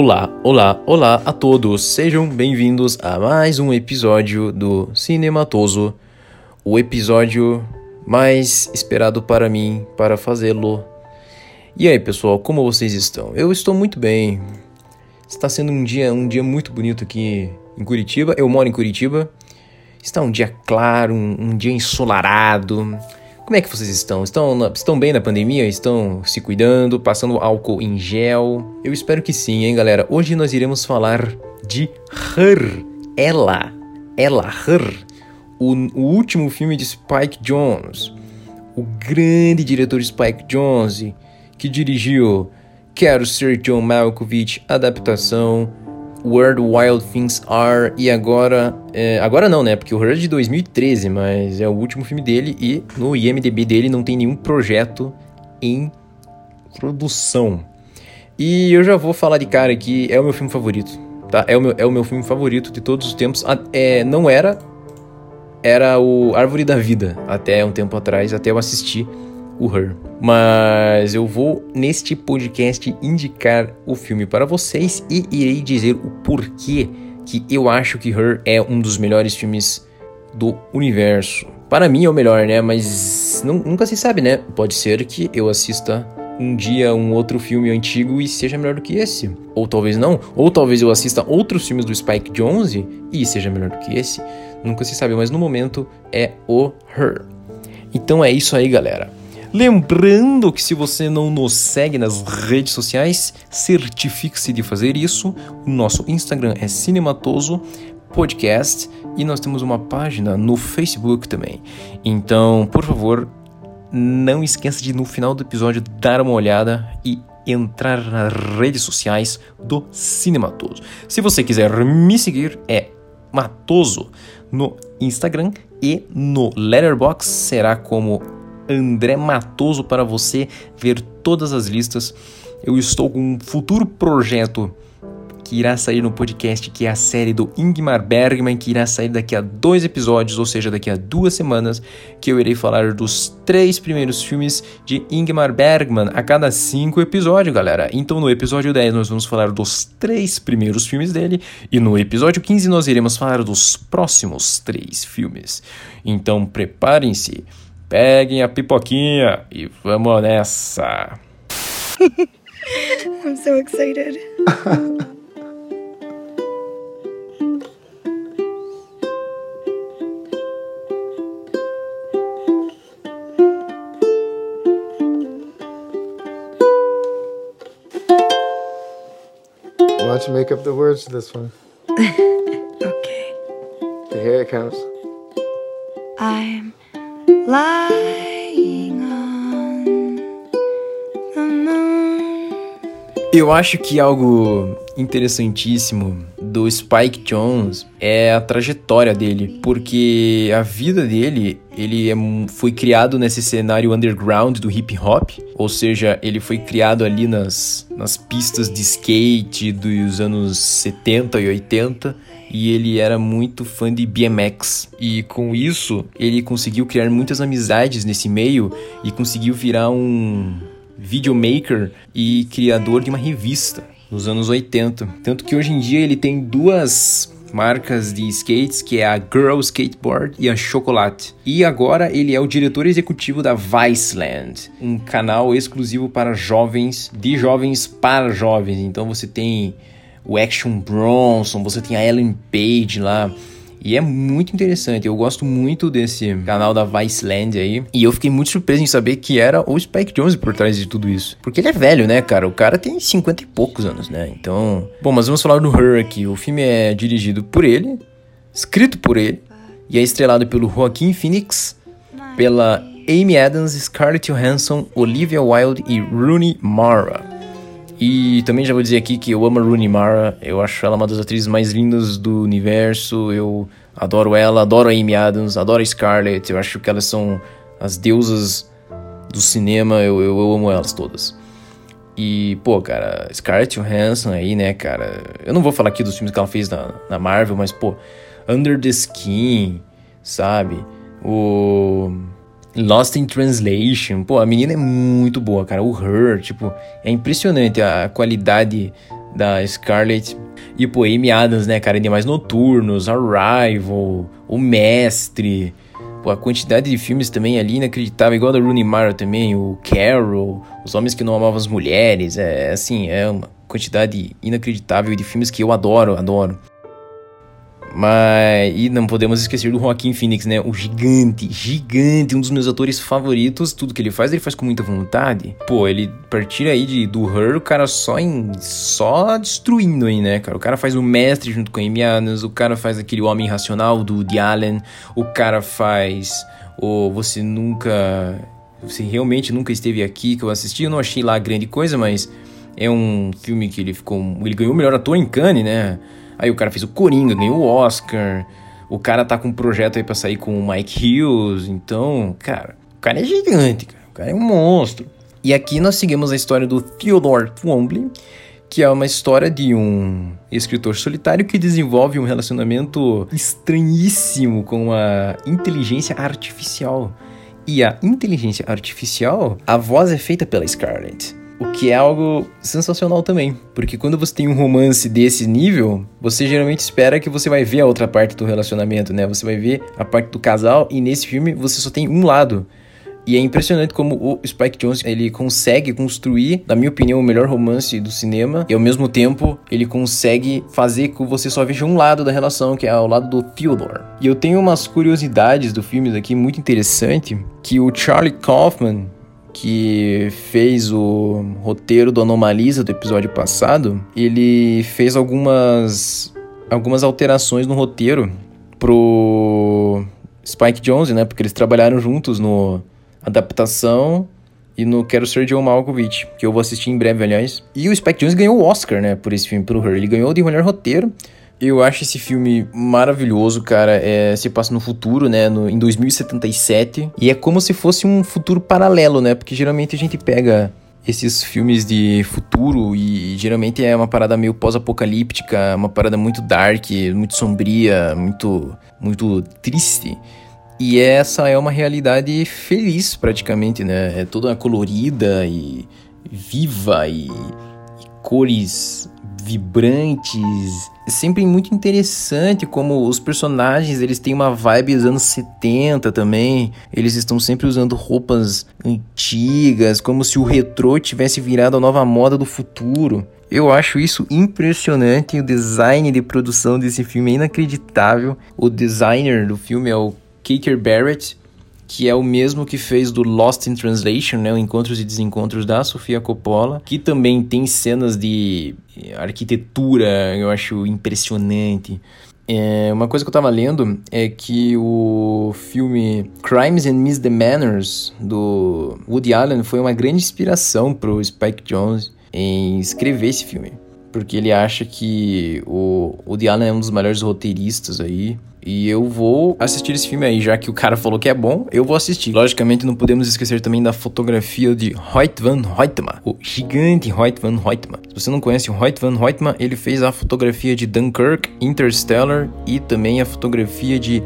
Olá, olá, olá a todos. Sejam bem-vindos a mais um episódio do Cinematoso, o episódio mais esperado para mim para fazê-lo. E aí, pessoal, como vocês estão? Eu estou muito bem. Está sendo um dia, um dia muito bonito aqui em Curitiba. Eu moro em Curitiba. Está um dia claro, um, um dia ensolarado. Como é que vocês estão? Estão, estão bem na pandemia? Estão se cuidando? Passando álcool em gel? Eu espero que sim, hein, galera? Hoje nós iremos falar de Her. Ela. Ela, Her. O, o último filme de Spike Jonze. O grande diretor Spike Jonze, que dirigiu Quero Ser John Malkovich, adaptação Where Wild Things Are e agora. É, agora não, né? Porque o Her é de 2013, mas é o último filme dele e no IMDB dele não tem nenhum projeto em produção. E eu já vou falar de cara aqui, é o meu filme favorito, tá? É o meu, é o meu filme favorito de todos os tempos. É, não era. Era o Árvore da Vida, até um tempo atrás, até eu assistir o Her. Mas eu vou neste podcast indicar o filme para vocês e irei dizer o porquê que eu acho que Her é um dos melhores filmes do universo. Para mim é o melhor, né? Mas nunca se sabe, né? Pode ser que eu assista um dia um outro filme antigo e seja melhor do que esse. Ou talvez não. Ou talvez eu assista outros filmes do Spike Jonze e seja melhor do que esse. Nunca se sabe, mas no momento é o Her. Então é isso aí, galera. Lembrando que se você não nos segue nas redes sociais, certifique-se de fazer isso. O nosso Instagram é Cinematoso Podcast e nós temos uma página no Facebook também. Então, por favor, não esqueça de no final do episódio dar uma olhada e entrar nas redes sociais do Cinematoso. Se você quiser me seguir, é Matoso no Instagram e no Letterboxd será como André Matoso para você ver todas as listas. Eu estou com um futuro projeto que irá sair no podcast, que é a série do Ingmar Bergman, que irá sair daqui a dois episódios, ou seja, daqui a duas semanas, que eu irei falar dos três primeiros filmes de Ingmar Bergman a cada cinco episódios, galera. Então, no episódio 10, nós vamos falar dos três primeiros filmes dele, e no episódio 15, nós iremos falar dos próximos três filmes. Então, preparem-se. Peguem a pipoquinha e vamos nessa. I'm so excited. Why don't you make up the words to this one? okay. Here it comes. I'm Eu acho que algo interessantíssimo do Spike Jones é a trajetória dele, porque a vida dele, ele é, foi criado nesse cenário underground do hip hop, ou seja, ele foi criado ali nas, nas pistas de skate dos anos 70 e 80 e ele era muito fã de BMX. E com isso, ele conseguiu criar muitas amizades nesse meio e conseguiu virar um videomaker e criador de uma revista nos anos 80. Tanto que hoje em dia ele tem duas marcas de skates, que é a Girl Skateboard e a Chocolate. E agora ele é o diretor executivo da Viceland, um canal exclusivo para jovens, de jovens para jovens. Então você tem o Action Bronson, você tem a Ellen Page lá. E é muito interessante, eu gosto muito desse canal da Viceland aí. E eu fiquei muito surpreso em saber que era o Spike Jones por trás de tudo isso. Porque ele é velho, né, cara? O cara tem 50 e poucos anos, né? Então. Bom, mas vamos falar do Her aqui. O filme é dirigido por ele, escrito por ele, e é estrelado pelo Joaquim Phoenix, pela Amy Adams, Scarlett Johansson, Olivia Wilde e Rooney Mara. E também já vou dizer aqui que eu amo a Rooney Mara, eu acho ela uma das atrizes mais lindas do universo, eu adoro ela, adoro a Amy Adams, adoro a Scarlett, eu acho que elas são as deusas do cinema, eu, eu, eu amo elas todas. E, pô, cara, Scarlett Johansson aí, né, cara, eu não vou falar aqui dos filmes que ela fez na, na Marvel, mas, pô, Under the Skin, sabe? O Lost in Translation. Pô, a menina é muito boa, cara. O Her, tipo, é impressionante a qualidade da Scarlett. E, pô, Amy Adams, né, cara, Animais Noturnos, Arrival, O Mestre... Pô, a quantidade de filmes também ali inacreditável, igual a da Rooney Mara também, o Carol, Os Homens que Não Amavam as Mulheres, é assim, é uma quantidade inacreditável de filmes que eu adoro, adoro. Mas. E não podemos esquecer do Joaquim Phoenix, né? O gigante, gigante, um dos meus atores favoritos. Tudo que ele faz, ele faz com muita vontade. Pô, ele partir aí de, do Her, o cara só em. só destruindo aí, né, cara? O cara faz o mestre junto com a Amy Adams, o cara faz aquele homem racional do Woody Allen, o cara faz o Você Nunca. Você realmente nunca esteve aqui, que eu assisti. Eu não achei lá grande coisa, mas é um filme que ele ficou. Ele ganhou o melhor ator em Cannes, né? Aí o cara fez o Coringa, ganhou o Oscar. O cara tá com um projeto aí pra sair com o Mike Hughes. Então, cara, o cara é gigante, cara. O cara é um monstro. E aqui nós seguimos a história do Theodore Twombly, que é uma história de um escritor solitário que desenvolve um relacionamento estranhíssimo com a inteligência artificial. E a inteligência artificial, a voz é feita pela Scarlett. O que é algo sensacional também, porque quando você tem um romance desse nível, você geralmente espera que você vai ver a outra parte do relacionamento, né? Você vai ver a parte do casal e nesse filme você só tem um lado. E é impressionante como o Spike Jonze ele consegue construir, na minha opinião, o melhor romance do cinema e ao mesmo tempo ele consegue fazer com que você só veja um lado da relação, que é o lado do Theodore. E eu tenho umas curiosidades do filme aqui muito interessante, que o Charlie Kaufman, que fez o roteiro do Anomalisa do episódio passado, ele fez algumas algumas alterações no roteiro pro Spike Jonze, né? Porque eles trabalharam juntos no adaptação e no Quero Ser John Malkovich, que eu vou assistir em breve, aliás. E o Spike Jonze ganhou o Oscar, né, por esse filme, pelo Her. Ele ganhou de melhor roteiro. Eu acho esse filme maravilhoso, cara. É, se passa no futuro, né? No, em 2077. E é como se fosse um futuro paralelo, né? Porque geralmente a gente pega esses filmes de futuro e geralmente é uma parada meio pós-apocalíptica, uma parada muito dark, muito sombria, muito muito triste. E essa é uma realidade feliz praticamente, né? É toda colorida e viva e, e cores vibrantes. É sempre muito interessante como os personagens, eles têm uma vibe dos anos 70 também. Eles estão sempre usando roupas antigas, como se o retrô tivesse virado a nova moda do futuro. Eu acho isso impressionante. O design de produção desse filme é inacreditável. O designer do filme é o Kaker Barrett que é o mesmo que fez do Lost in Translation, né, o Encontros e Desencontros da Sofia Coppola, que também tem cenas de arquitetura, eu acho impressionante. É, uma coisa que eu tava lendo é que o filme Crimes and Misdemeanors do Woody Allen foi uma grande inspiração pro Spike Jonze em escrever esse filme. Porque ele acha que o Woody Allen é um dos melhores roteiristas aí. E eu vou assistir esse filme aí, já que o cara falou que é bom, eu vou assistir. Logicamente, não podemos esquecer também da fotografia de Hoyt van Hoytema, o gigante Hoyt van Hoytema. Se você não conhece o Hoyt van Hoytema, ele fez a fotografia de Dunkirk, Interstellar e também a fotografia de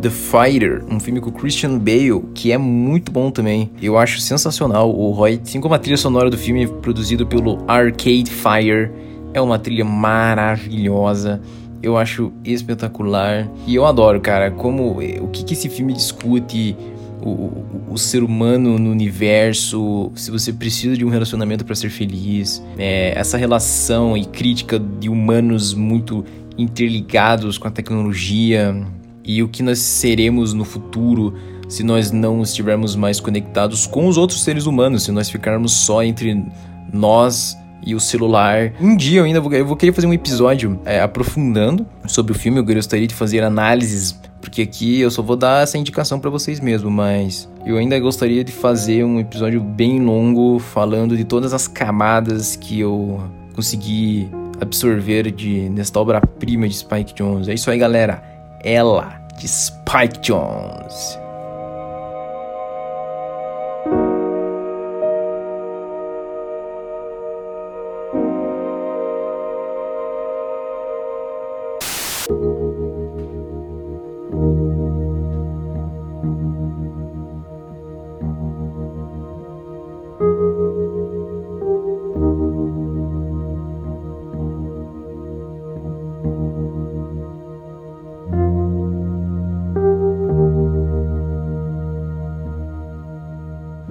The Fighter, um filme com Christian Bale, que é muito bom também. Eu acho sensacional o Hoyt, assim como a trilha sonora do filme produzido pelo Arcade Fire. É uma trilha maravilhosa eu acho espetacular. E eu adoro, cara, como o que, que esse filme discute. O, o, o, ser humano no universo, se você precisa de um relacionamento para ser feliz, é, essa relação e crítica de humanos muito interligados com a tecnologia e o que nós seremos no futuro se nós não estivermos mais conectados com os outros seres humanos, se nós ficarmos só entre nós e o celular. Um dia eu ainda vou, eu vou querer fazer um episódio é, aprofundando sobre o filme. Eu gostaria de fazer análises, porque aqui eu só vou dar essa indicação para vocês mesmo, mas eu ainda gostaria de fazer um episódio bem longo falando de todas as camadas que eu consegui absorver de nesta obra-prima de Spike Jones. É isso aí, galera. Ela de Spike Jones.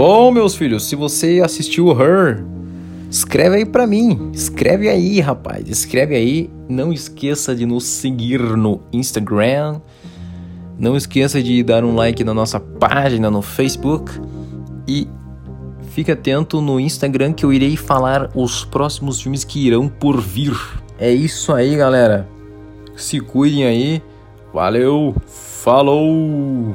Bom, meus filhos, se você assistiu Her, escreve aí pra mim. Escreve aí, rapaz. Escreve aí. Não esqueça de nos seguir no Instagram. Não esqueça de dar um like na nossa página no Facebook. E fique atento no Instagram que eu irei falar os próximos filmes que irão por vir. É isso aí, galera. Se cuidem aí. Valeu. Falou.